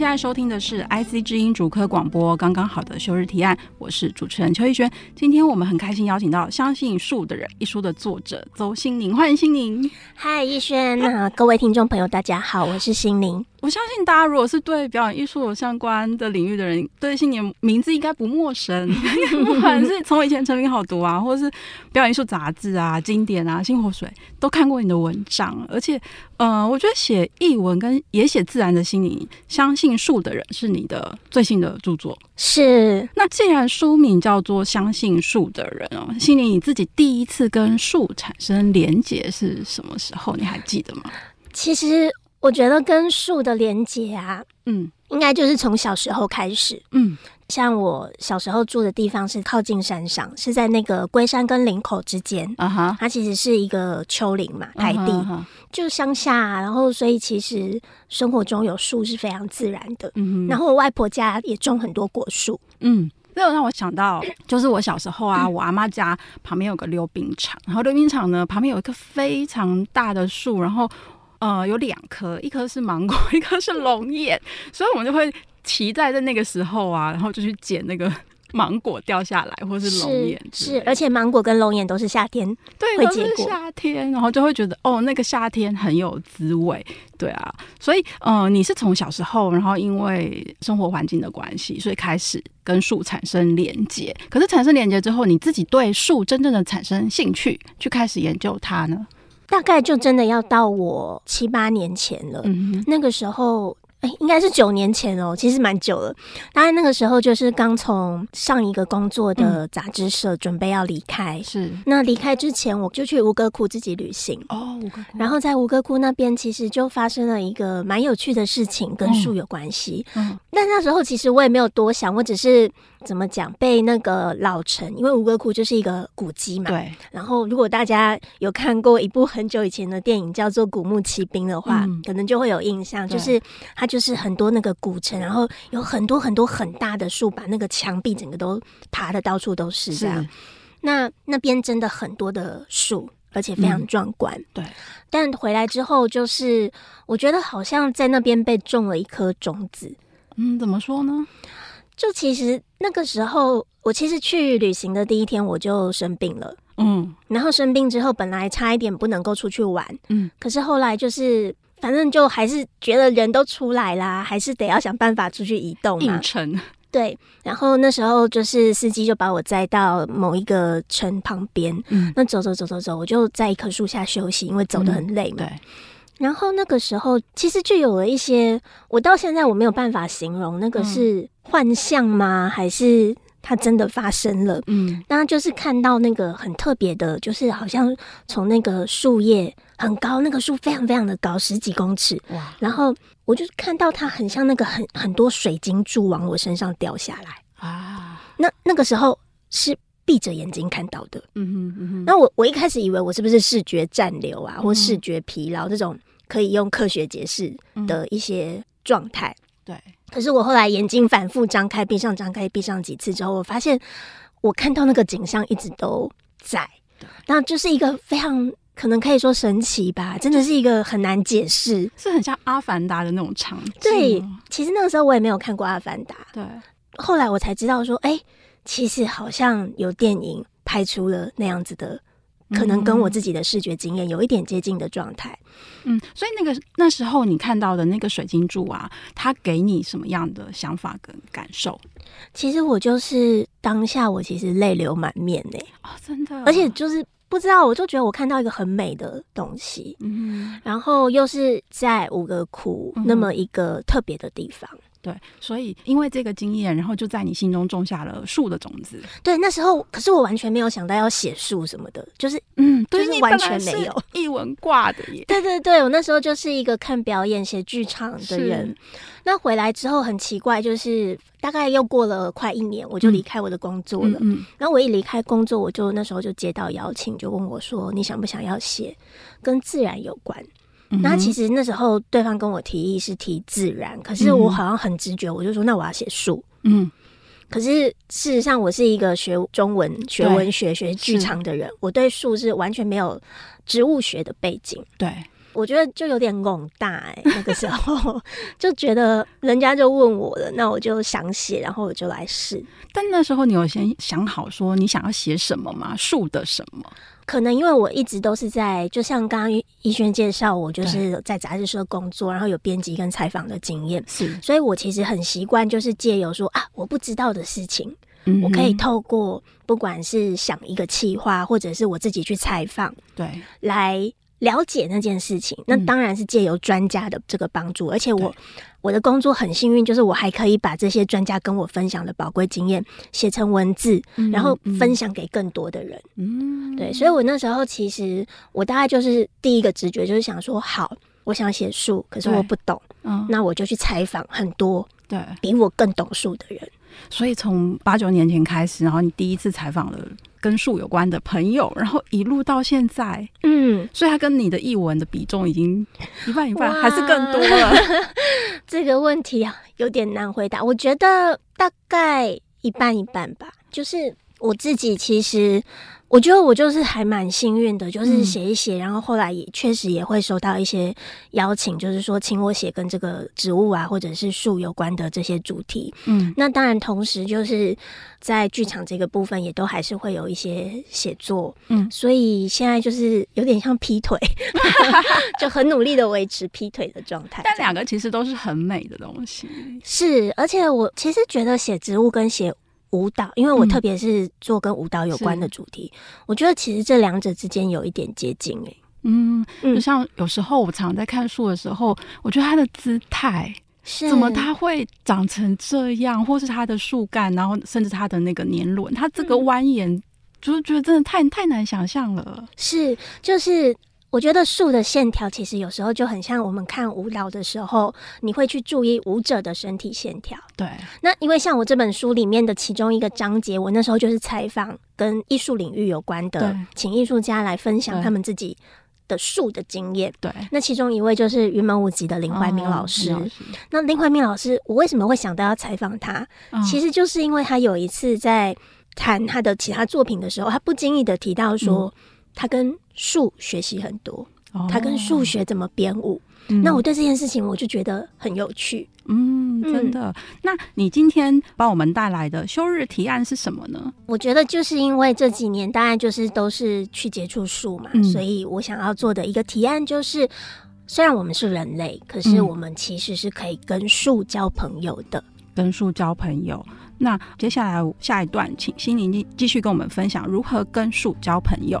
现在收听的是 IC 之音主科广播，刚刚好的休日提案，我是主持人邱逸轩。今天我们很开心邀请到《相信树的人》一书的作者邹心宁，欢迎心宁。嗨，逸轩，那各位听众朋友，大家好，我是心宁。我相信大家如果是对表演艺术有相关的领域的人，对心宁名字应该不陌生。不管是从以前成名好读啊，或者是表演艺术杂志啊、经典啊、星火水，都看过你的文章。而且，呃，我觉得写译文跟也写自然的心宁，相信树的人是你的最新的著作。是。那既然书名叫做《相信树的人》哦，心里你自己第一次跟树产生连结是什么时候？你还记得吗？其实。我觉得跟树的连结啊，嗯，应该就是从小时候开始，嗯，像我小时候住的地方是靠近山上，是在那个龟山跟林口之间，啊哈，它其实是一个丘陵嘛，台地，就乡下，然后所以其实生活中有树是非常自然的，嗯，然后我外婆家也种很多果树，嗯，这让我想到，就是我小时候啊，我阿妈家旁边有个溜冰场，然后溜冰场呢旁边有一棵非常大的树，然后。呃，有两棵，一棵是芒果，一棵是龙眼，所以我们就会骑在在那个时候啊，然后就去捡那个 芒果掉下来，或是龙眼是，是，而且芒果跟龙眼都是夏天对，都是夏天，然后就会觉得哦，那个夏天很有滋味，对啊，所以呃，你是从小时候，然后因为生活环境的关系，所以开始跟树产生连接，可是产生连接之后，你自己对树真正的产生兴趣，去开始研究它呢？大概就真的要到我七八年前了，嗯，那个时候。哎、欸，应该是九年前哦，其实蛮久了。当然那个时候就是刚从上一个工作的杂志社准备要离开，是。那离开之前，我就去吴哥窟自己旅行哦，吴哥窟。然后在吴哥窟那边，其实就发生了一个蛮有趣的事情，跟树有关系。嗯。但那时候其实我也没有多想，我只是怎么讲，被那个老城，因为吴哥窟就是一个古迹嘛。对。然后如果大家有看过一部很久以前的电影叫做《古墓奇兵》的话，嗯，可能就会有印象，就是它。就是很多那个古城，然后有很多很多很大的树，把那个墙壁整个都爬的到处都是这样。那那边真的很多的树，而且非常壮观。嗯。对，但回来之后，就是我觉得好像在那边被种了一颗种子。嗯，怎么说呢？就其实那个时候，我其实去旅行的第一天我就生病了。嗯，然后生病之后，本来差一点不能够出去玩。嗯，可是后来就是。反正就还是觉得人都出来啦，还是得要想办法出去移动嘛。硬。对，然后那时候就是司机就把我载到某一个城旁边。嗯，那走走走走走，我就在一棵树下休息，因为走得很累嘛。对。然后那个时候其实就有了一些，我到现在我没有办法形容那个是幻象吗？还是它真的发生了？嗯，那就是看到那个很特别的，就是好像从那个树叶。很高，那个树非常非常的高，十几公尺。哇！然后我就看到它很像那个很很多水晶柱往我身上掉下来啊。那那个时候是闭着眼睛看到的。嗯哼嗯哼。那我我一开始以为我是不是视觉暂留啊，或视觉疲劳这种可以用科学解释的一些状态。对。可是我后来眼睛反复张开、闭上、张开、闭上几次之后，我发现我看到那个景象一直都在。那就是一个非常。可能可以说神奇吧，真的是一个很难解释，是很像阿凡达的那种场景。对，其实那个时候我也没有看过阿凡达。对，后来我才知道说，哎、欸，其实好像有电影拍出了那样子的，可能跟我自己的视觉经验有一点接近的状态。嗯，所以那个那时候你看到的那个水晶柱啊，它给你什么样的想法跟感受？其实我就是当下，我其实泪流满面呢、欸。哦，真的，而且就是。不知道，我就觉得我看到一个很美的东西，嗯，然后又是在五个窟那么一个特别的地方，对，所以因为这个经验，然后就在你心中种下了树的种子。对，那时候可是我完全没有想到要写树什么的，就是嗯，对，就是完全没有 一文挂的耶。对对对，我那时候就是一个看表演、写剧场的人。那回来之后很奇怪，就是大概又过了快一年，我就离开我的工作了。嗯，然后我一离开工作，我就那时候就接到邀请，就问我说：“你想不想要写跟自然有关？”那其实那时候对方跟我提议是提自然，可是我好像很直觉，我就说：“那我要写树。”嗯，可是事实上我是一个学中文、学文学、学剧场的人，我对树是完全没有植物学的背景。对。我觉得就有点懵大哎、欸，那个时候 就觉得人家就问我了，那我就想写，然后我就来试。但那时候你有先想好说你想要写什么吗？树的什么？可能因为我一直都是在，就像刚刚怡轩介绍，我就是在杂志社工作，然后有编辑跟采访的经验，是，所以我其实很习惯，就是借由说啊，我不知道的事情，嗯、我可以透过不管是想一个企划，或者是我自己去采访，对，来。了解那件事情，那当然是借由专家的这个帮助，嗯、而且我我的工作很幸运，就是我还可以把这些专家跟我分享的宝贵经验写成文字，嗯，然后分享给更多的人。嗯，对，所以我那时候其实我大概就是第一个直觉就是想说，好，我想写书，可是我不懂，嗯，那我就去采访很多对。比我更懂书的人。所以从八九年前开始，然后你第一次采访了跟树有关的朋友，然后一路到现在，嗯，所以他跟你的译文的比重已经一半一半，还是更多了。这个问题啊，有点难回答。我觉得大概一半一半吧。就是我自己其实。我觉得我就是还蛮幸运的，就是写一写，然后后来也确实也会收到一些邀请，就是说请我写跟这个植物啊或者是树有关的这些主题。嗯，那当然同时就是在剧场这个部分也都还是会有一些写作。嗯，所以现在就是有点像劈腿，就很努力的维持劈腿的状态。但两个其实都是很美的东西。是，而且我其实觉得写植物跟写。舞蹈，因为我特别是做跟舞蹈有关的主题，嗯、我觉得其实这两者之间有一点接近诶、欸。嗯，就像有时候我常在看树的时候，我觉得它的姿态是怎么它会长成这样，或是它的树干，然后甚至它的那个年轮，它这个蜿蜒、嗯，就是觉得真的太太难想象了。是，就是。我觉得树的线条其实有时候就很像我们看舞蹈的时候，你会去注意舞者的身体线条。对，那因为像我这本书里面的其中一个章节，我那时候就是采访跟艺术领域有关的，请艺术家来分享他们自己的树的经验。对，那其中一位就是云门舞集的林怀民老师。哦、那林怀民老师，我为什么会想到要采访他、哦？其实就是因为他有一次在谈他的其他作品的时候，他不经意的提到说。嗯他跟树学习很多，他跟数学怎么编舞。哦，那我对这件事情我就觉得很有趣。嗯，真的。那你今天帮我们带来的休日提案是什么呢？我觉得就是因为这几年当然就是都是去接触树嘛，嗯，所以我想要做的一个提案就是，虽然我们是人类，可是我们其实是可以跟树交朋友的。跟树交朋友。那接下来下一段，请心灵继继续跟我们分享如何跟树交朋友。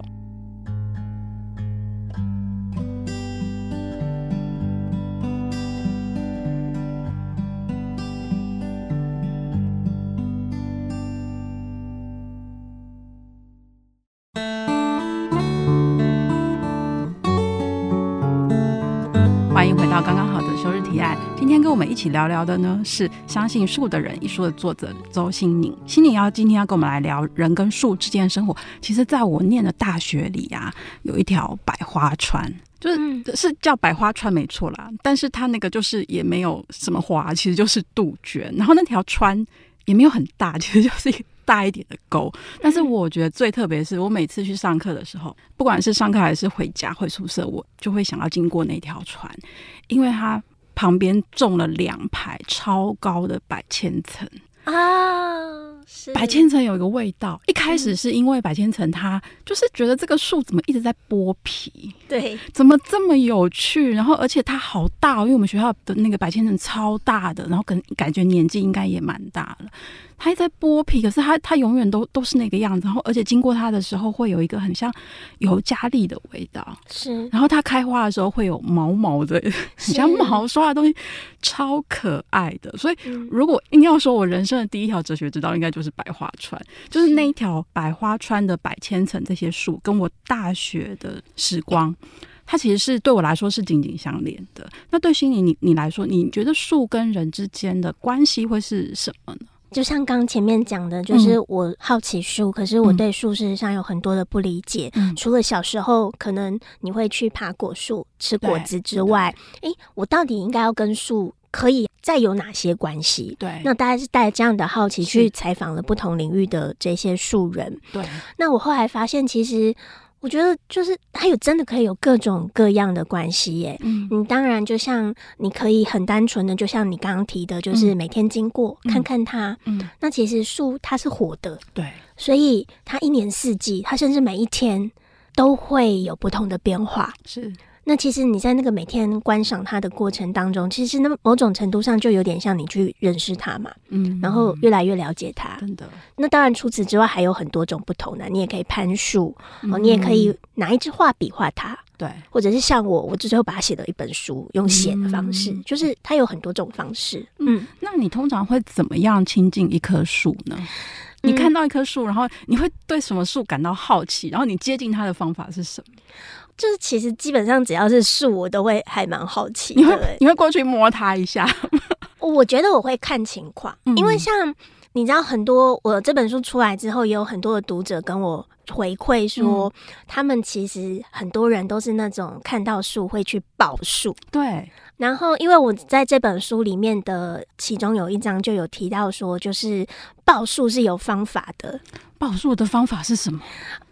到刚刚好的休日提案。今天跟我们一起聊聊的呢，是《相信树的人》一书的作者周新宁。新宁要今天要跟我们来聊人跟树之间的生活。其实，在我念的大学里啊，有一条百花川，就是、嗯、是叫百花川没错啦。但是它那个就是也没有什么花，其实就是杜鹃。然后那条川也没有很大，其实就是一个。大一点的沟，但是我觉得最特别的是，我每次去上课的时候，不管是上课还是回家回宿舍，我就会想要经过那条船，因为它旁边种了两排超高的百千层。啊。百千层有一个味道，一开始是因为百千层它就是觉得这个树怎么一直在剥皮，对，怎么这么有趣？然后而且它好大哦，因为我们学校的那个百千层超大的，然后跟感觉年纪应该也蛮大了。它在剥皮，可是它它永远都都是那个样子，然后而且经过它的时候会有一个很像尤加利的味道，是。然后它开花的时候会有毛毛的，很像毛刷的东西，超可爱的。所以如果硬要说我人生的第一条哲学之道，应该就是百花川，就是那一条百花川的百千层这些树，跟我大学的时光。它其实是对我来说是紧紧相连的。那对心怡你你来说，你觉得树跟人之间的关系会是什么呢？就像刚前面讲的，就是我好奇树，嗯、可是我对树事实上有很多的不理解。嗯、除了小时候可能你会去爬果树吃果子之外，诶，我到底应该要跟树可以再有哪些关系？对，那大家是带着这样的好奇去采访了不同领域的这些树人。对，那我后来发现其实。我觉得就是还有真的可以有各种各样的关系耶。嗯，你当然就像你可以很单纯的，就像你刚刚提的，就是每天经过、嗯、看看它。嗯，那其实树它是活的，对，所以它一年四季，它甚至每一天都会有不同的变化。是。那其实你在那个每天观赏它的过程当中，其实那某种程度上就有点像你去认识它嘛，嗯，然后越来越了解它。真的。那当然除此之外还有很多种不同的，你也可以攀树，哦，你也可以拿一支画笔画它，对，或者是像我，我最后把它写了一本书，用写的方式，就是它有很多种方式。嗯，那你通常会怎么样亲近一棵树呢？你看到一棵树，然后你会对什么树感到好奇？然后你接近它的方法是什么？就是其实基本上只要是树，我都会还蛮好奇。你会你会过去摸它一下？我觉得我会看情况，嗯、因为像你知道，很多我这本书出来之后，也有很多的读者跟我回馈说，嗯、他们其实很多人都是那种看到树会去抱树。对。然后，因为我在这本书里面的其中有一章就有提到说，就是抱树是有方法的。抱树的方法是什么？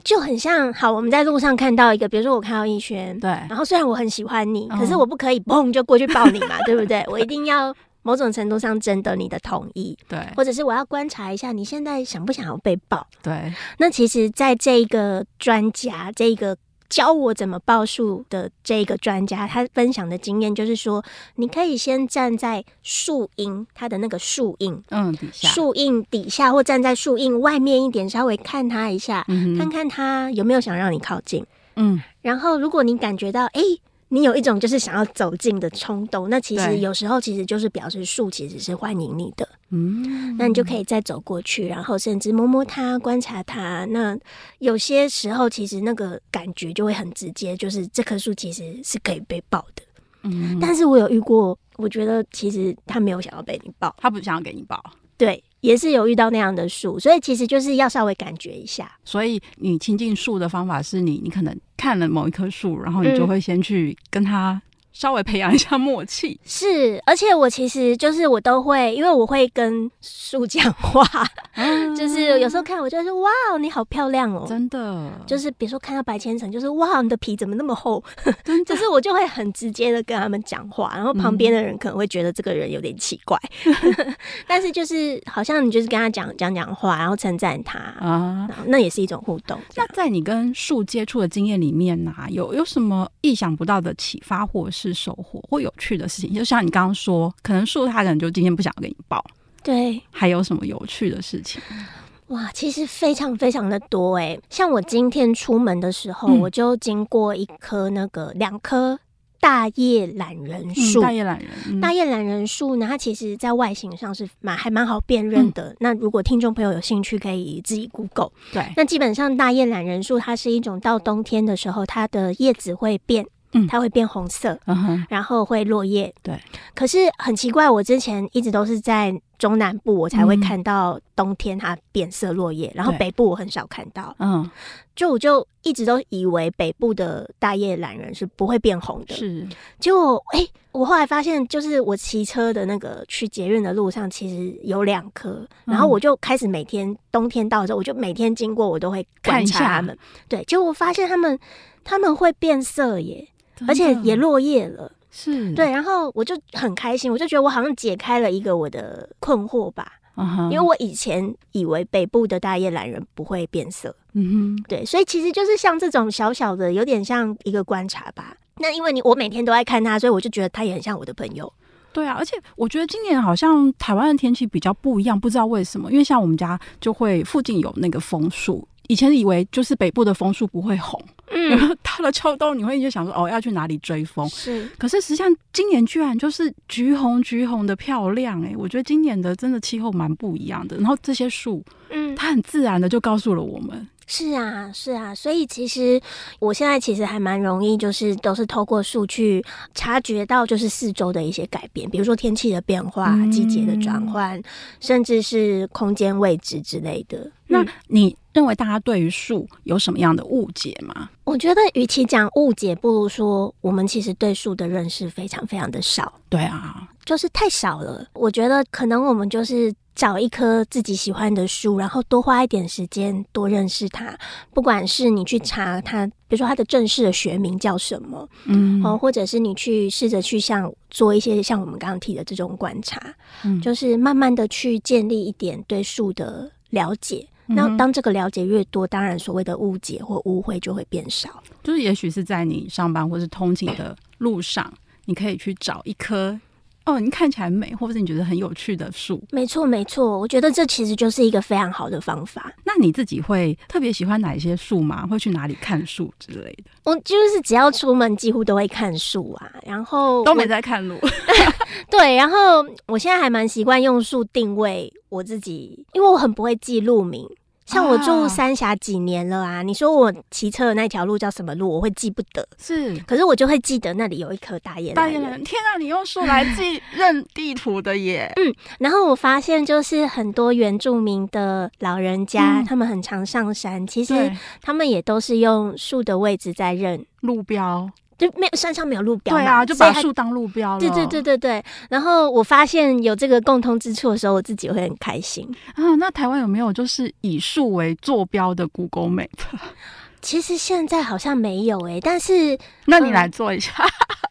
就很像，好，我们在路上看到一个，比如说我看到逸轩，对，然后虽然我很喜欢你，可是我不可以嘣就过去抱你嘛，对不对？我一定要某种程度上征得你的同意，对，或者是我要观察一下你现在想不想要被抱，对。那其实，在这一个专家，这个。教我怎么报数的这个专家，他分享的经验就是说，你可以先站在树荫，它的那个树荫，嗯，底下，树荫底下，或站在树荫外面一点，稍微看它一下，嗯、看看它有没有想让你靠近，嗯，然后如果你感觉到，哎、欸。你有一种就是想要走近的冲动，那其实有时候其实就是表示树其实是欢迎你的，嗯，那你就可以再走过去，然后甚至摸摸它，观察它。那有些时候其实那个感觉就会很直接，就是这棵树其实是可以被抱的，嗯。但是我有遇过，我觉得其实他没有想要被你抱，他不想要给你抱，对。也是有遇到那样的树，所以其实就是要稍微感觉一下。所以你亲近树的方法是你，你可能看了某一棵树，然后你就会先去跟它。稍微培养一下默契。是，而且我其实就是我都会，因为我会跟树讲话，嗯、就是有时候看我就说哇，你好漂亮哦，真的，就是比如说看到白千层，就是哇，你的皮怎么那么厚，就是我就会很直接的跟他们讲话，然后旁边的人可能会觉得这个人有点奇怪，嗯、但是就是好像你就是跟他讲讲讲话，然后称赞他啊，那也是一种互动。那在你跟树接触的经验里面呢、啊，有有什么意想不到的启发，或是？是收获或有趣的事情，就像你刚刚说，可能树他可能就今天不想给你报，对，还有什么有趣的事情？哇，其实非常非常的多哎，像我今天出门的时候，嗯、我就经过一棵那个两棵大叶懒人树，大叶懒人，大叶懒人树呢，它其实在外形上是蛮还蛮好辨认的。嗯、那如果听众朋友有兴趣，可以自己 Google。对，那基本上大叶懒人树它是一种到冬天的时候，它的叶子会变。嗯，它会变红色，嗯，然后会落叶。对，可是很奇怪，我之前一直都是在中南部，我才会看到冬天它变色落叶，然后北部我很少看到。嗯，就我就一直都以为北部的大叶懒人是不会变红的。是，结果哎，我后来发现，就是我骑车的那个去捷运的路上，其实有两棵，然后我就开始每天冬天到的时候，我就每天经过，我都会观察它们。对，结果我发现它们他们会变色耶。而且也落叶了，是对，然后我就很开心，我就觉得我好像解开了一个我的困惑吧，uh. 因为我以前以为北部的大叶懒人不会变色，嗯哼，对，所以其实就是像这种小小的，有点像一个观察吧。那因为你我每天都爱看它，所以我就觉得它也很像我的朋友。对啊，而且我觉得今年好像台湾的天气比较不一样，不知道为什么。因为像我们家就会附近有那个枫树，以前以为就是北部的枫树不会红，嗯，然后到了秋冬你会就想说哦，要去哪里追风？是，可是实际上今年居然就是橘红橘红的漂亮哎、欸，我觉得今年的真的气候蛮不一样的。然后这些树，嗯，它很自然的就告诉了我们。是啊，是啊，所以其实我现在其实还蛮容易，就是都是透过数去察觉到，就是四周的一些改变，比如说天气的变化、嗯、季节的转换，甚至是空间位置之类的。那你认为大家对于树有什么样的误解吗？我觉得，与其讲误解，不如说我们其实对树的认识非常非常的少。对啊，就是太少了。我觉得可能我们就是。找一棵自己喜欢的树，然后多花一点时间多认识它。不管是你去查它，比如说它的正式的学名叫什么，嗯，哦，或者是你去试着去像做一些像我们刚刚提的这种观察，嗯，就是慢慢的去建立一点对树的了解。嗯、那当这个了解越多，当然所谓的误解或误会就会变少。就是也许是在你上班或是通勤的路上，你可以去找一棵。哦，你看起来美，或者是你觉得很有趣的树，没错没错，我觉得这其实就是一个非常好的方法。那你自己会特别喜欢哪一些树吗？会去哪里看树之类的？我就是只要出门，几乎都会看树啊，然后都没在看路。对，然后我现在还蛮习惯用树定位我自己，因为我很不会记路名。像我住三峡几年了啊，你说我骑车的那条路叫什么路，我会记不得。是，可是我就会记得那里有一棵大叶。大叶兰，天啊，你用树来记 认地图的耶。嗯，然后我发现就是很多原住民的老人家，嗯、他们很常上山，其实他们也都是用树的位置在认路标。就没有山上没有路标，对啊，就把树当路标了。对对对对对。然后我发现有这个共通之处的时候，我自己会很开心啊。那台湾有没有就是以树为坐标的 Google Map？其实现在好像没有哎、欸，但是那你来做一下。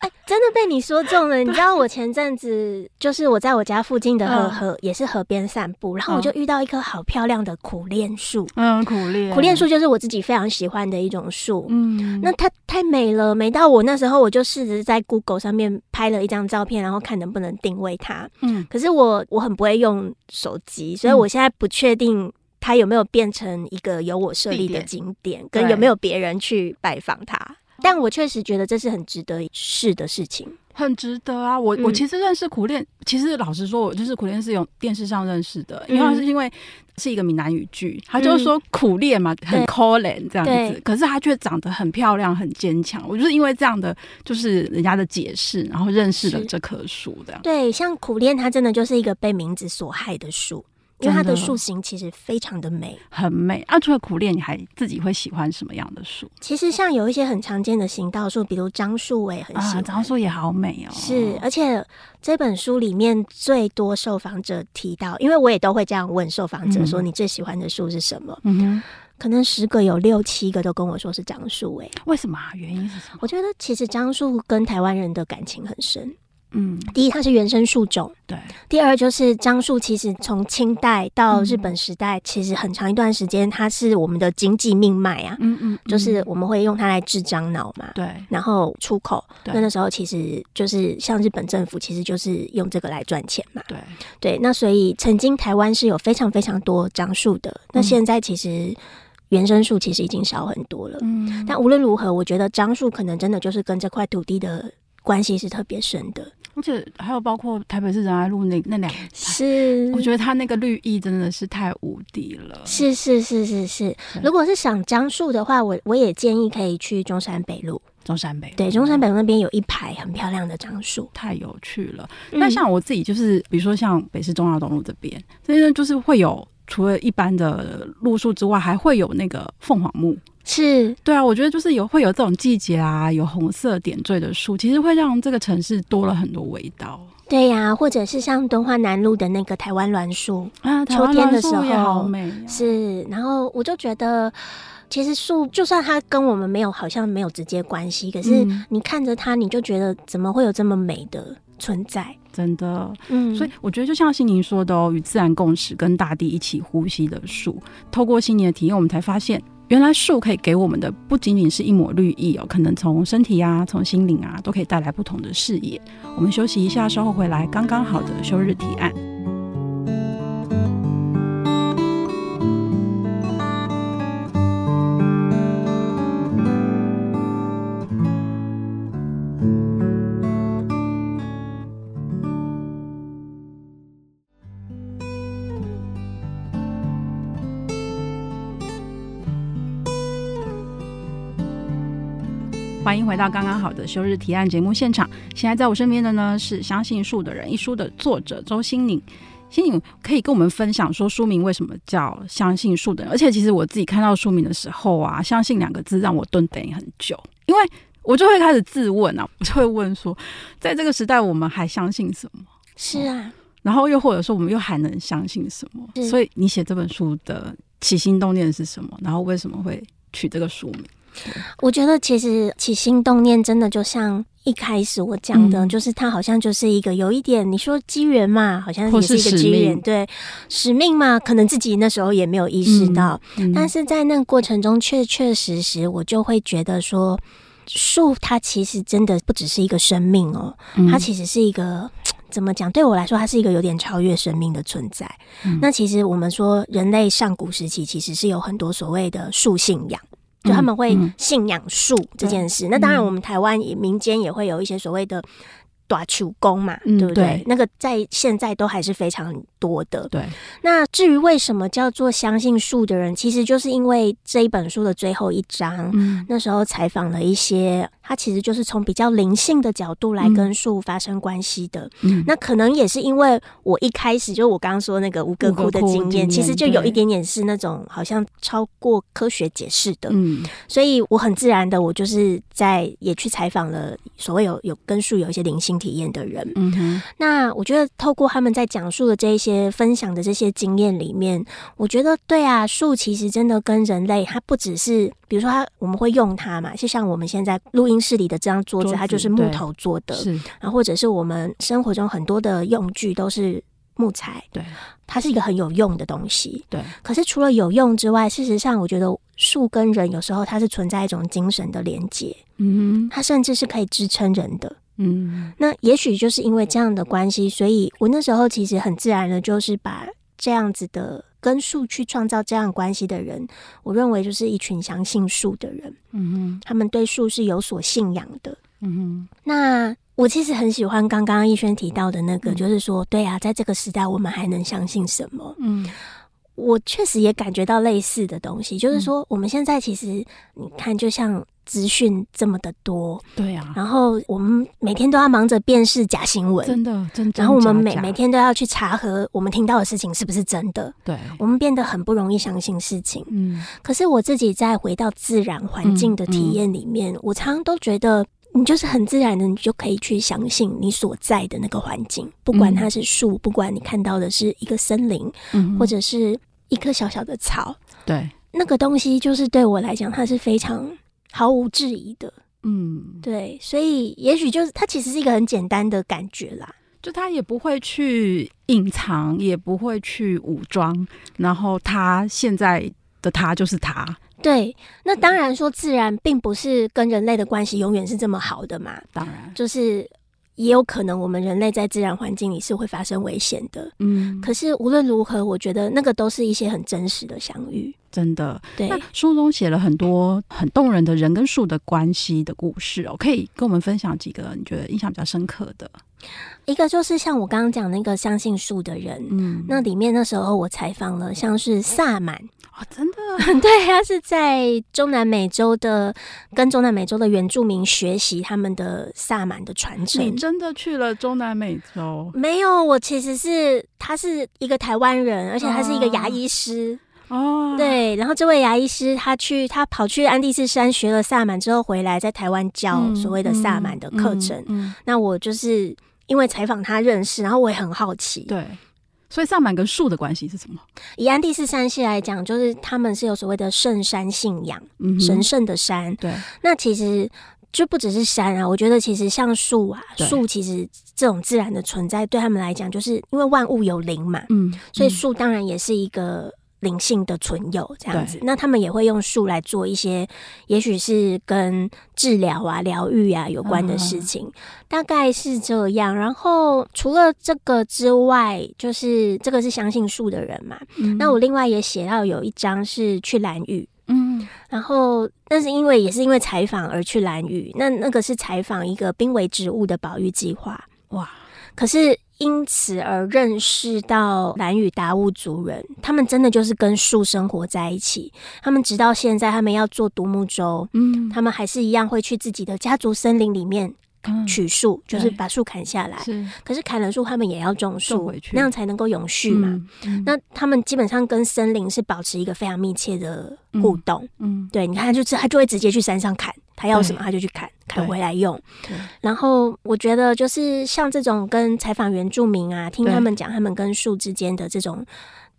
嗯 真的被你说中了，你知道我前阵子就是我在我家附近的河河、嗯、也是河边散步，然后我就遇到一棵好漂亮的苦楝树。嗯，苦楝，苦楝树就是我自己非常喜欢的一种树。嗯，那它太美了，美到我那时候我就试着在 Google 上面拍了一张照片，然后看能不能定位它。嗯，可是我我很不会用手机，所以我现在不确定它有没有变成一个由我设立的景点，点跟有没有别人去拜访它。但我确实觉得这是很值得试的事情，很值得啊！我、嗯、我其实认识苦练，其实老实说，我就是苦练是用电视上认识的，因为是因为是一个闽南语剧，他就是说苦练嘛，嗯、很可怜这样子，可是他却长得很漂亮，很坚强。我就是因为这样的，就是人家的解释，然后认识了这棵树这样。对，像苦练，它真的就是一个被名字所害的树。因为它的树形其实非常的美，很美。啊，除了苦楝，你还自己会喜欢什么样的树？其实像有一些很常见的行道树，比如樟树，我也很喜欢。樟树也好美哦。是，而且这本书里面最多受访者提到，因为我也都会这样问受访者说：“你最喜欢的树是什么？”嗯哼，可能十个有六七个都跟我说是樟树。哎，为什么啊？原因是什么？我觉得其实樟树跟台湾人的感情很深。嗯，第一，它是原生树种，对。第二，就是樟树，其实从清代到日本时代，嗯、其实很长一段时间，它是我们的经济命脉啊。嗯，嗯嗯，就是我们会用它来制樟脑嘛，对。然后出口，对那那时候其实就是像日本政府，其实就是用这个来赚钱嘛。对对，那所以曾经台湾是有非常非常多樟树的，那现在其实原生树其实已经少很多了。嗯，但无论如何，我觉得樟树可能真的就是跟这块土地的关系是特别深的。而且还有包括台北市仁爱路那那两，是我觉得它那个绿意真的是太无敌了。是是是是是，如果是赏樟树的话，我我也建议可以去中山北路。中山北路对，中山北路那边有一排很漂亮的樟树，太有趣了。那、嗯、像我自己就是，比如说像北市忠孝东路这边，这边就是会有除了一般的路树之外，还会有那个凤凰木。是对啊，我觉得就是有会有这种季节啊，有红色点缀的树，其实会让这个城市多了很多味道。对呀、啊，或者是像敦化南路的那个台湾栾树啊，秋天的时候也好美、啊。是，然后我就觉得，其实树就算它跟我们没有好像没有直接关系，可是你看着它，你就觉得怎么会有这么美的存在？真的，嗯，所以我觉得就像心宁说的哦，与自然共识，跟大地一起呼吸的树，透过心宁的体验，我们才发现。原来树可以给我们的不仅仅是一抹绿意哦，可能从身体啊，从心灵啊，都可以带来不同的视野。我们休息一下，稍后回来，刚刚好的休日提案。欢迎回到刚刚好的休日提案节目现场。现在在我身边的呢是《相信树的人》一书的作者周心宁。心宁可以跟我们分享说书名为什么叫《相信树的人》？而且其实我自己看到书名的时候啊，“相信”两个字让我顿等很久，因为我就会开始自问啊，我就会问说，在这个时代我们还相信什么？是啊，然后又或者说我们又还能相信什么？所以你写这本书的起心动念是什么？然后为什么会取这个书名？我觉得其实起心动念真的就像一开始我讲的，嗯、就是它好像就是一个有一点你说机缘嘛，好像也是一个机缘，对，使命嘛，可能自己那时候也没有意识到，嗯嗯、但是在那个过程中确确实实我就会觉得说，树它其实真的不只是一个生命哦，嗯、它其实是一个 怎么讲？对我来说，它是一个有点超越生命的存在。嗯、那其实我们说人类上古时期其实是有很多所谓的树信仰。就他们会信仰树这件事，那当然我们台湾也民间也会有一些所谓的短球公嘛，嗯、对不对？对，那个在现在都还是非常多的。对，那至于为什么叫做相信树的人，其实就是因为这一本书的最后一章，嗯、那时候采访了一些。他其实就是从比较灵性的角度来跟树发生关系的。嗯，那可能也是因为我一开始就我刚刚说那个吴哥窟的经验，其实就有一点点是那种好像超过科学解释的。嗯，所以我很自然的，我就是在也去采访了所谓有有跟树有一些灵性体验的人。嗯哼，那我觉得透过他们在讲述的这一些分享的这些经验里面，我觉得对啊，树其实真的跟人类，它不只是。比如说，它我们会用它嘛，就像我们现在录音室里的这张桌子，它就是木头做的。是，然后或者是我们生活中很多的用具都是木材。对，它是一个很有用的东西。对。可是除了有用之外，事实上，我觉得树跟人有时候它是存在一种精神的连接。嗯，它甚至是可以支撑人的。嗯，那也许就是因为这样的关系，所以我那时候其实很自然的，就是把这样子的。跟树去创造这样关系的人，我认为就是一群相信树的人。嗯哼，他们对树是有所信仰的。嗯哼，那我其实很喜欢刚刚逸轩提到的那个，就是说，对啊，在这个时代，我们还能相信什么？嗯。我确实也感觉到类似的东西，就是说，我们现在其实你看，就像资讯这么的多，对啊，然后我们每天都要忙着辨识假新闻，真的，真的，然后我们每每天都要去查核我们听到的事情是不是真的，对，我们变得很不容易相信事情。嗯，可是我自己在回到自然环境的体验里面，我常常都觉得，你就是很自然的，你就可以去相信你所在的那个环境，不管它是树，不管你看到的是一个森林，嗯或者是。一棵小小的草，对，那个东西就是对我来讲，它是非常毫无质疑的，嗯，对，所以也许就是它其实是一个很简单的感觉啦，就他也不会去隐藏，也不会去武装，然后他现在的他就是他，对，那当然说自然并不是跟人类的关系永远是这么好的嘛，当然。就是。也有可能，我们人类在自然环境里是会发生危险的。嗯，可是无论如何，我觉得那个都是一些很真实的相遇。真的，对。那书中写了很多很动人的人跟树的关系的故事哦，可以跟我们分享几个你觉得印象比较深刻的？一个就是像我刚刚讲那个相信树的人，嗯，那里面那时候我采访了像是萨满。哦，真的？对，他是在中南美洲的，跟中南美洲的原住民学习他们的萨满的传承。你真的去了中南美洲？没有，我其实是他是一个台湾人，而且他是一个牙医师。哦，对，然后这位牙医师他去，他跑去安第斯山学了萨满之后回来，在台湾教所谓的萨满的课程。嗯嗯嗯、那我就是因为采访他认识，然后我也很好奇。对。所以萨满跟树的关系是什么？以安第斯山系来讲，就是他们是有所谓的圣山信仰，嗯、神圣的山。对，那其实就不只是山啊，我觉得其实像树啊，树其实这种自然的存在，对他们来讲，就是因为万物有灵嘛，嗯，所以树当然也是一个灵性的存有这样子。那他们也会用树来做一些，也许是跟治疗啊、疗愈啊有关的事情，嗯，大概是这样。然后除了这个之外，就是这个是相信树的人嘛。嗯，那我另外也写到有一张是去蓝屿。嗯，然后那是因为也是因为采访而去蓝屿，那那个是采访一个濒危植物的保育计划，哇！可是因此而认识到兰屿达悟族人，他们真的就是跟树生活在一起，他们直到现在，他们要做独木舟，嗯，他们还是一样会去自己的家族森林里面。取树就是把树砍下来，是。可是砍了树，他们也要种树，那样才能够永续嘛。嗯嗯、那他们基本上跟森林是保持一个非常密切的互动。嗯，嗯对，你看，就是他就会直接去山上砍，他要什么他就去砍，砍回来用。然后我觉得，就是像这种跟采访原住民啊，听他们讲他们跟树之间的这种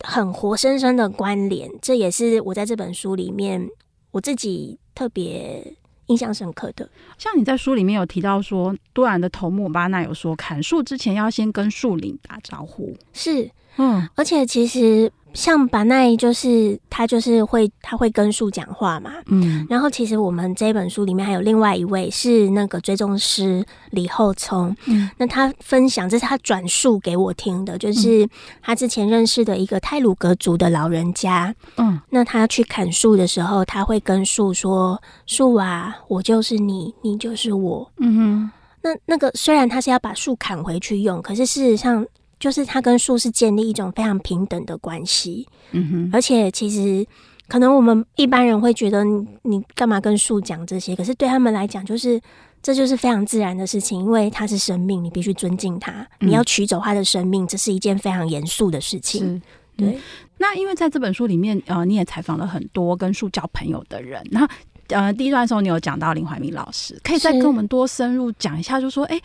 很活生生的关联，这也是我在这本书里面我自己特别。印象深刻的，像你在书里面有提到说，多兰的头目巴纳有说，砍树之前要先跟树林打招呼。是，嗯，而且其实。像巴奈就是他就是会他会跟树讲话嘛，嗯，然后其实我们这本书里面还有另外一位是那个追踪师李厚聪，嗯，那他分享这是他转述给我听的，就是他之前认识的一个泰鲁格族的老人家，嗯，那他去砍树的时候，他会跟树说：“树啊，我就是你，你就是我。”嗯哼，那那个虽然他是要把树砍回去用，可是事实上。就是他跟树是建立一种非常平等的关系，嗯哼，而且其实可能我们一般人会觉得你你干嘛跟树讲这些？可是对他们来讲，就是这就是非常自然的事情，因为它是生命，你必须尊敬它。你要取走它的生命，这是一件非常严肃的事情。对。嗯，那因为在这本书里面，呃，你也采访了很多跟树交朋友的人。那呃，第一段的时候你有讲到林怀民老师，可以再跟我们多深入讲一下，就是说，哎，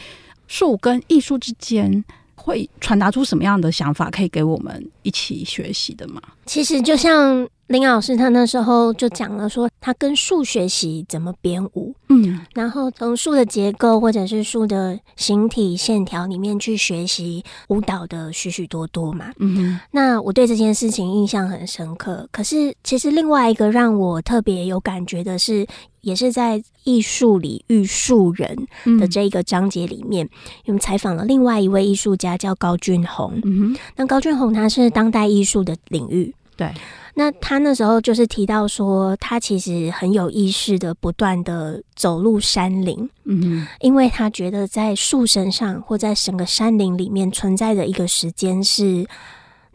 树跟艺术之间。会传达出什么样的想法，可以给我们一起学习的吗？其实就像林老师他那时候就讲了，说他跟树学习怎么编舞，嗯，然后从树的结构或者是树的形体线条里面去学习舞蹈的许许多多嘛，嗯，那我对这件事情印象很深刻。可是其实另外一个让我特别有感觉的是。也是在艺术里遇树人的这一个章节里面，我们采访了另外一位艺术家，叫高俊宏。嗯哼，那高俊宏他是当代艺术的领域，对。那他那时候就是提到说，他其实很有意识的不断的走入山林，嗯，因为他觉得在树身上或在整个山林里面存在的一个时间是。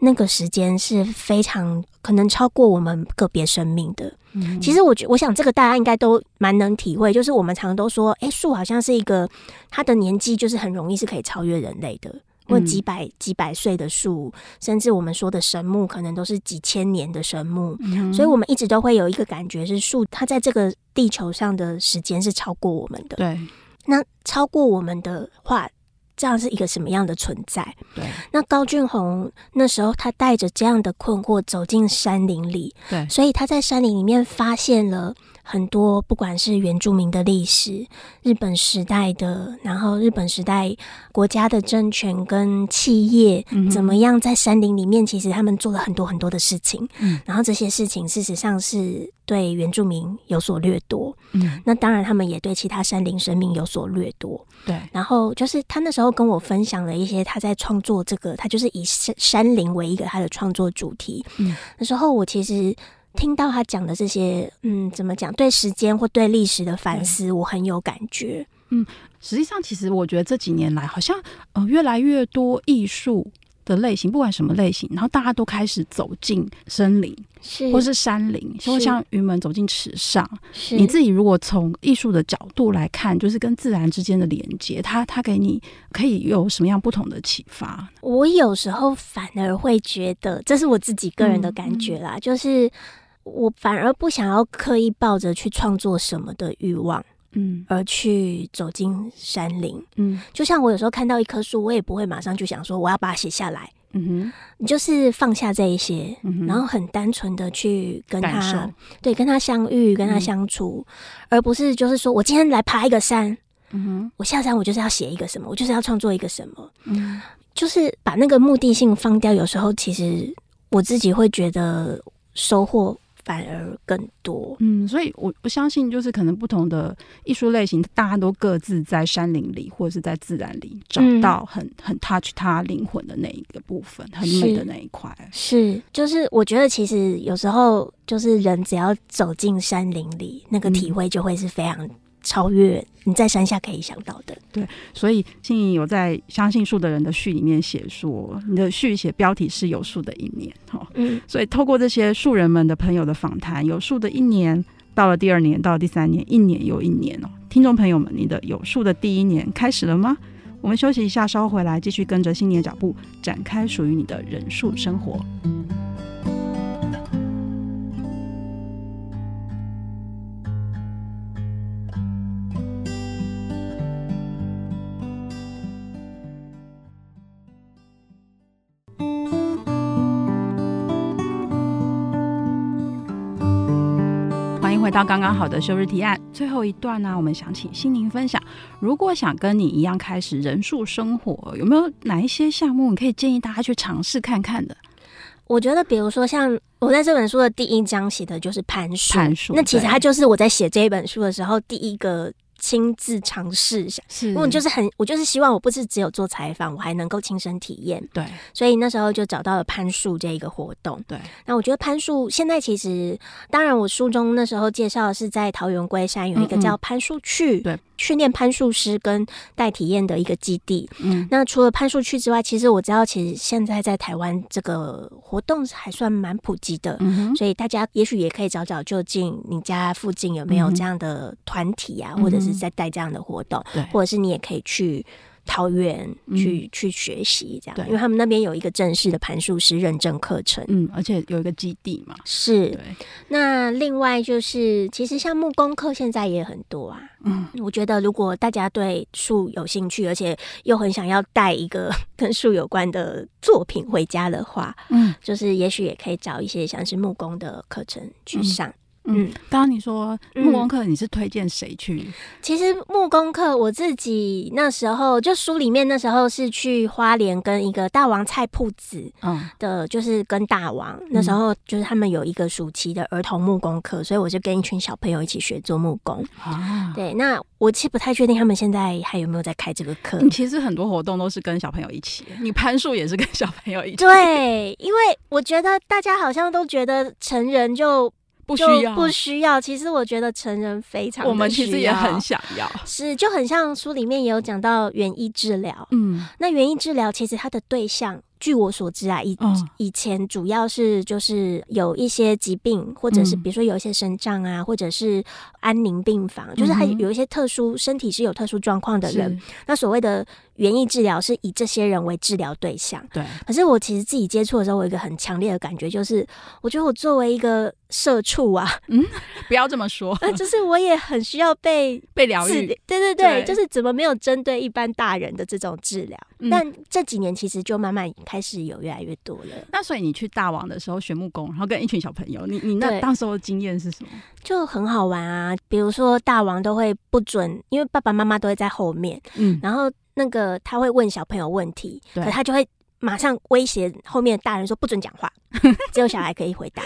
那个时间是非常可能超过我们个别生命的。嗯，其实我觉我想这个大家应该都蛮能体会，就是我们常常都说，哎，树好像是一个它的年纪就是很容易是可以超越人类的，或几百几百岁的树，甚至我们说的神木可能都是几千年的神木。嗯，所以我们一直都会有一个感觉是树它在这个地球上的时间是超过我们的。对，那超过我们的话。这样是一个什么样的存在？对，那高俊宏那时候他带着这样的困惑走进山林里，对，所以他在山林里面发现了很多，不管是原住民的历史、日本时代的，然后日本时代国家的政权跟企业怎么样在山林里面，其实他们做了很多很多的事情，嗯，然后这些事情事实上是对原住民有所掠夺，嗯，那当然他们也对其他山林生命有所掠夺，对，然后就是他那时候。跟我分享了一些他在创作这个，他就是以山山林为一个他的创作主题。嗯，那时候我其实听到他讲的这些，嗯，怎么讲？对时间或对历史的反思，我很有感觉。嗯，实际上，其实我觉得这几年来，好像呃越来越多艺术。的类型，不管什么类型，然后大家都开始走进森林，是或是山林，就像云门走进池上。是你自己如果从艺术的角度来看，就是跟自然之间的连接，它它给你可以有什么样不同的启发？我有时候反而会觉得，这是我自己个人的感觉啦，嗯、就是我反而不想要刻意抱着去创作什么的欲望。嗯，而去走进山林，嗯，就像我有时候看到一棵树，我也不会马上就想说我要把它写下来，嗯哼，你就是放下这一些，嗯哼，然后很单纯的去跟他，对，跟他相遇，跟他相处，嗯，而不是就是说我今天来爬一个山，嗯哼，我下山我就是要写一个什么，我就是要创作一个什么，嗯，就是把那个目的性放掉，有时候其实。我自己会觉得收获反而更多。嗯，所以我我相信，就是可能不同的艺术类型，大家都各自在山林里或者是在自然里找到很、嗯、很 touch 他灵魂的那一个部分，很美的那一块。是，就是我觉得其实有时候就是人只要走进山林里，那个体会就会是非常。超越你在山下可以想到的，对，所以心怡有在《相信树的人》的序里面写说，你的序写标题是有树的一年，哈，嗯，所以透过这些树人们的朋友的访谈，有树的一年到了第二年，到了第三年，一年又一年哦，听众朋友们，你的有树的第一年开始了吗？我们休息一下，稍后回来继续跟着新年脚步，展开属于你的人树生活。回到刚刚好的休日提案最后一段呢、啊，我们想请心灵分享，如果想跟你一样开始人数生活，有没有哪一些项目你可以建议大家去尝试看看的？我觉得，比如说像我在这本书的第一章写的就是攀树，攀树，那其实它就是我在写这一本书的时候第一个。亲自尝试一下，是，因为我就是很，我就是希望我不是只有做采访，我还能够亲身体验。对，所以那时候就找到了攀树这一个活动。对，那我觉得攀树现在其实，当然我书中那时候介绍的是在桃园龟山有一个叫攀树去，对，训练攀树师跟带体验的一个基地。嗯，那除了攀树区之外，其实我知道，其实现在在台湾这个活动还算蛮普及的。嗯，所以大家也许也可以找找就近你家附近有没有这样的团体啊，或者是。在带这样的活动，对，或者是你也可以去桃园去、嗯、去学习这样，因为他们那边有一个正式的盘术师认证课程，嗯，而且有一个基地嘛，是。那另外就是，其实像木工课现在也很多啊，嗯，我觉得如果大家对树有兴趣，而且又很想要带一个 跟树有关的作品回家的话，嗯，就是也许也可以找一些像是木工的课程去上。嗯嗯，刚刚你说木工课，你是推荐谁去？嗯，其实木工课我自己那时候就书里面那时候是去花莲跟一个大王菜铺子，嗯的，就是跟大王那时候就是他们有一个暑期的儿童木工课，所以我就跟一群小朋友一起学做木工。啊，对，那我其实不太确定他们现在还有没有在开这个课。其实很多活动都是跟小朋友一起，你攀树也是跟小朋友一起。对，因为我觉得大家好像都觉得成人就。不需要，不需要。其实我觉得成人非常，我们其实也很想要。是，就很像书里面也有讲到园艺治疗。嗯，那园艺治疗其实它的对象。据我所知啊，以以前主要是就是有一些疾病，或者是比如说有一些身障啊，或者是安宁病房，就是还有一些特殊身体是有特殊状况的人。那所谓的园艺治疗是以这些人为治疗对象。对。可是我其实自己接触的时候，我有一个很强烈的感觉，就是我觉得我作为一个社畜啊，嗯，不要这么说，那就是我也很需要被被疗愈。对对对，就是怎么没有针对一般大人的这种治疗？但这几年其实就慢慢。开始有越来越多了。那所以你去大王的时候学木工，然后跟一群小朋友，你你那当时候的经验是什么？就很好玩啊。比如说大王都会不准，因为爸爸妈妈都会在后面，嗯，然后那个他会问小朋友问题，对，可他就会马上威胁后面的大人说不准讲话。只有小孩可以回答，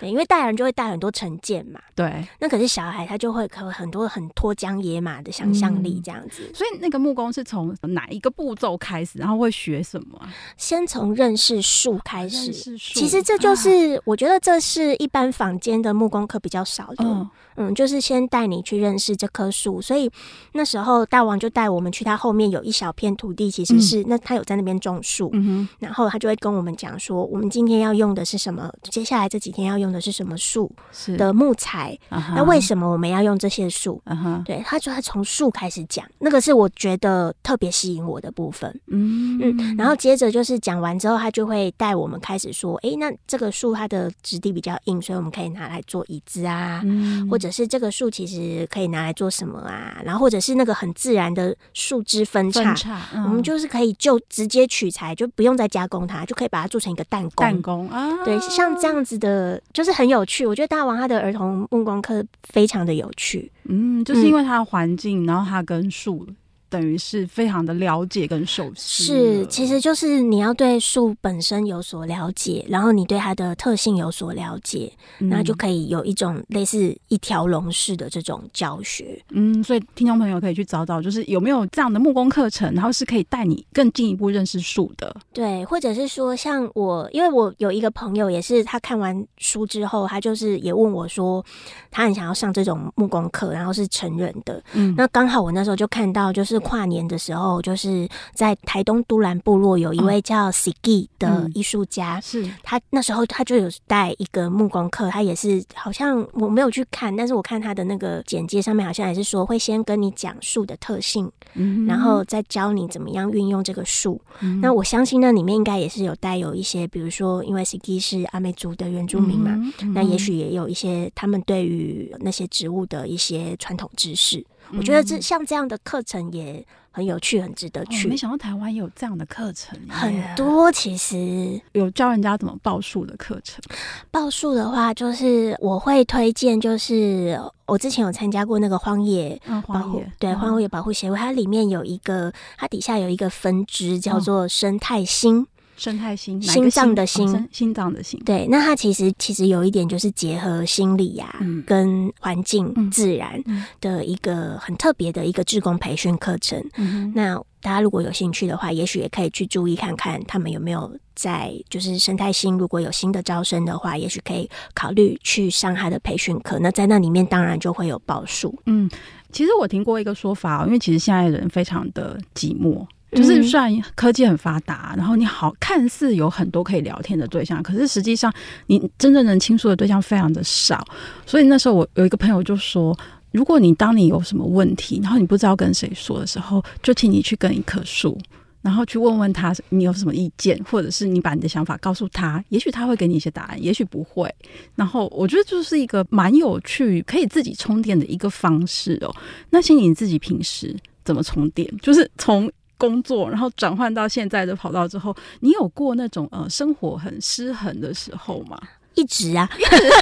对，因为大人就会带很多成见嘛。对，那可是小孩他就会可很多很脱缰野马的想象力这样子。所以那个木工是从哪一个步骤开始，然后会学什么？先从认识树开始。认识树，其实这就是我觉得这是一般坊间的木工课比较少的。嗯，就是先带你去认识这棵树。所以那时候大王就带我们去他后面有一小片土地，其实是那他有在那边种树。嗯哼，然后他就会跟我们讲说，我们今天要。用的是什么？接下来这几天要用的是什么树的木材？那为什么我们要用这些树？Uh. 对，他说他从树开始讲，那个是我觉得特别吸引我的部分。嗯嗯，然后接着就是讲完之后，他就会带我们开始说：哎、欸，那这个树它的质地比较硬，所以我们可以拿来做椅子啊，嗯、或者是这个树其实可以拿来做什么啊？然后或者是那个很自然的树枝分叉，分叉嗯、我们就是可以就直接取材，就不用再加工它，就可以把它做成一个弹弓。弹弓。啊，对，像这样子的，就是很有趣。我觉得大王他的儿童木工课非常的有趣。嗯，就是因为他的环境，嗯、然后他跟树等于是非常的了解跟熟悉。是，其实就是你要对树本身有所了解，然后你对它的特性有所了解，那、嗯、就可以有一种类似一条龙式的这种教学。嗯，所以听众朋友可以去找找，就是有没有这样的木工课程，然后是可以带你更进一步认识树的。对，或者是说像我，因为我有一个朋友，也是他看完书之后，他就是也问我说，他很想要上这种木工课，然后是成人的。嗯，那刚好我那时候就看到，就是跨年的时候，就是在台东都兰部落有一位叫 Sigi 的艺术家，嗯、是。他那时候他就有带一个木工课，他也是好像我没有去看，但是我看他的那个简介上面好像也是说会先跟你讲树的特性，嗯，然后再教你怎么样运用这个树。嗯，那我相信那里面应该也是有带有一些，比如说因为 Sigi 是阿美族的原住民嘛，那也许也有一些他们对于那些植物的一些传统知识。嗯、我觉得这像这样的课程也很有趣，很值得去。哦、没想到台湾也有这样的课程，很多其实有教人家怎么报数的课程。报数的话，就是我会推荐，就是我之前有参加过那个荒野保护、嗯，对荒野保护协会，它里面有一个，它底下有一个分支叫做生态心。生态心，心脏的心，哦、心脏的心。对，那它其实其实有一点就是结合心理呀、啊嗯，跟环境、自然的一个很特别的一个志工培训课程、嗯。那大家如果有兴趣的话，也许也可以去注意看看他们有没有在就是生态心，如果有新的招生的话，也许可以考虑去上他的培训课。那在那里面当然就会有报数。嗯，其实我听过一个说法，因为其实现在人非常的寂寞。就是虽然科技很发达，然后你好看似有很多可以聊天的对象，可是实际上你真正能倾诉的对象非常的少。所以那时候我有一个朋友就说，如果你当你有什么问题，然后你不知道跟谁说的时候，就请你去跟一棵树，然后去问问他你有什么意见，或者是你把你的想法告诉他，也许他会给你一些答案，也许不会。然后我觉得就是一个蛮有趣，可以自己充电的一个方式哦。那心你自己平时怎么充电？就是从工作，然后转换到现在的跑道之后，你有过那种呃生活很失衡的时候吗？一直啊，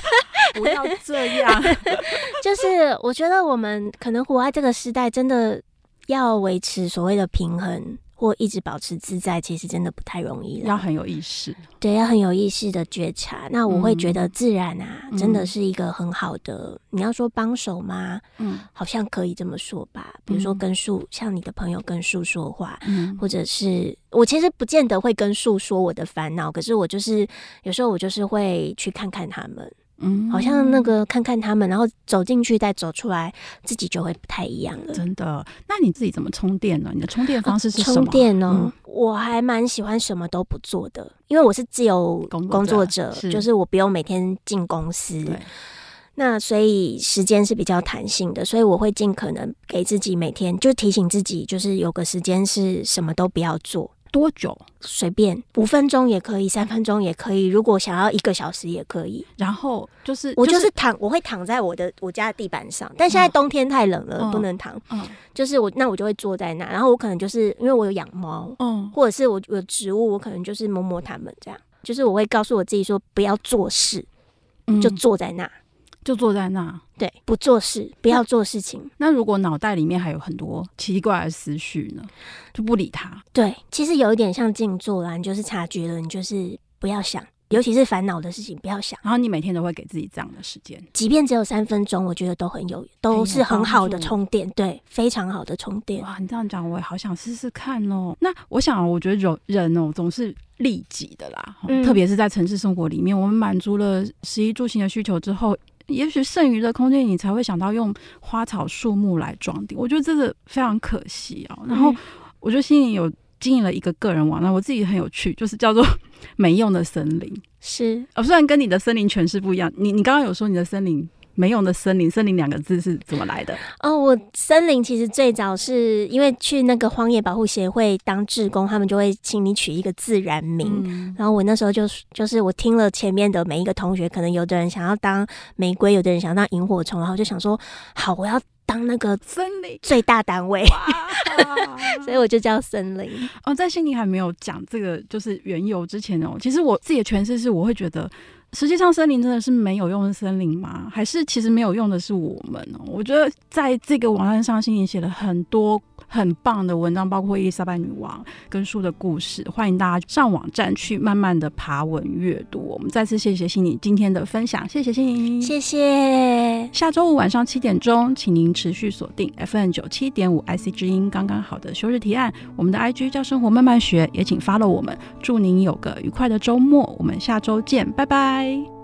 不要这样。就是我觉得我们可能活在这个时代，真的要维持所谓的平衡。或一直保持自在，其实真的不太容易了。要很有意识，对，要很有意识的觉察。那我会觉得自然啊，嗯、真的是一个很好的。嗯、你要说帮手吗？嗯，好像可以这么说吧。比如说跟树、嗯，像你的朋友跟树说话，嗯，或者是我其实不见得会跟树说我的烦恼，可是我就是有时候我就是会去看看他们。嗯，好像那个看看他们，然后走进去再走出来，自己就会不太一样了。真的？那你自己怎么充电呢？你的充电方式是什么？充电呢、嗯？我还蛮喜欢什么都不做的，因为我是自由工作者，是就是我不用每天进公司。那所以时间是比较弹性的，所以我会尽可能给自己每天就提醒自己，就是有个时间是什么都不要做。多久？随便，五分钟也可以，三分钟也可以。如果想要一个小时也可以。然后就是我就是躺，我会躺在我的我家的地板上。但现在冬天太冷了，嗯、不能躺。嗯，就是我那我就会坐在那，然后我可能就是因为我有养猫，嗯，或者是我有植物，我可能就是摸摸它们这样。就是我会告诉我自己说不要做事，就坐在那。嗯就坐在那，对，不做事，不要做事情。那，那如果脑袋里面还有很多奇怪的思绪呢？就不理他。对，其实有一点像静坐啦，你就是察觉了，你就是不要想，尤其是烦恼的事情，不要想。然后你每天都会给自己这样的时间，即便只有三分钟，我觉得都很有，都是很好的充电，对，非常好的充电。哇，你这样讲，我也好想试试看哦。那我想，我觉得人人哦，总是利己的啦，嗯、特别是在城市生活里面，我们满足了食衣住行的需求之后。也许剩余的空间，你才会想到用花草树木来装订。我觉得这个非常可惜啊、喔。然后，我觉得心里有经营了一个个人网站，我自己很有趣，就是叫做 “没用的森林”。是，哦，虽然跟你的森林诠释不一样。你你刚刚有说你的森林。没用的森林，森林两个字是怎么来的？哦，我森林其实最早是因为去那个荒野保护协会当志工，他们就会请你取一个自然名。嗯、然后我那时候就就是我听了前面的每一个同学，可能有的人想要当玫瑰，有的人想要当萤火虫，然后就想说，好，我要。当那个森林最大单位，所以我就叫森林。哦，在心里还没有讲这个就是缘由之前哦，其实我自己的诠释是，我会觉得。实际上，森林真的是没有用的森林吗？还是其实没有用的是我们呢？我觉得在这个网站上，心里写了很多很棒的文章，包括伊丽莎白女王跟书的故事。欢迎大家上网站去慢慢的爬文阅读。我们再次谢谢心怡今天的分享，谢谢心怡，谢谢。下周五晚上七点钟，请您持续锁定 FM 九七点五 IC 之音，刚刚好的休日提案。我们的 IG 叫生活慢慢学，也请 follow 我们。祝您有个愉快的周末，我们下周见，拜拜。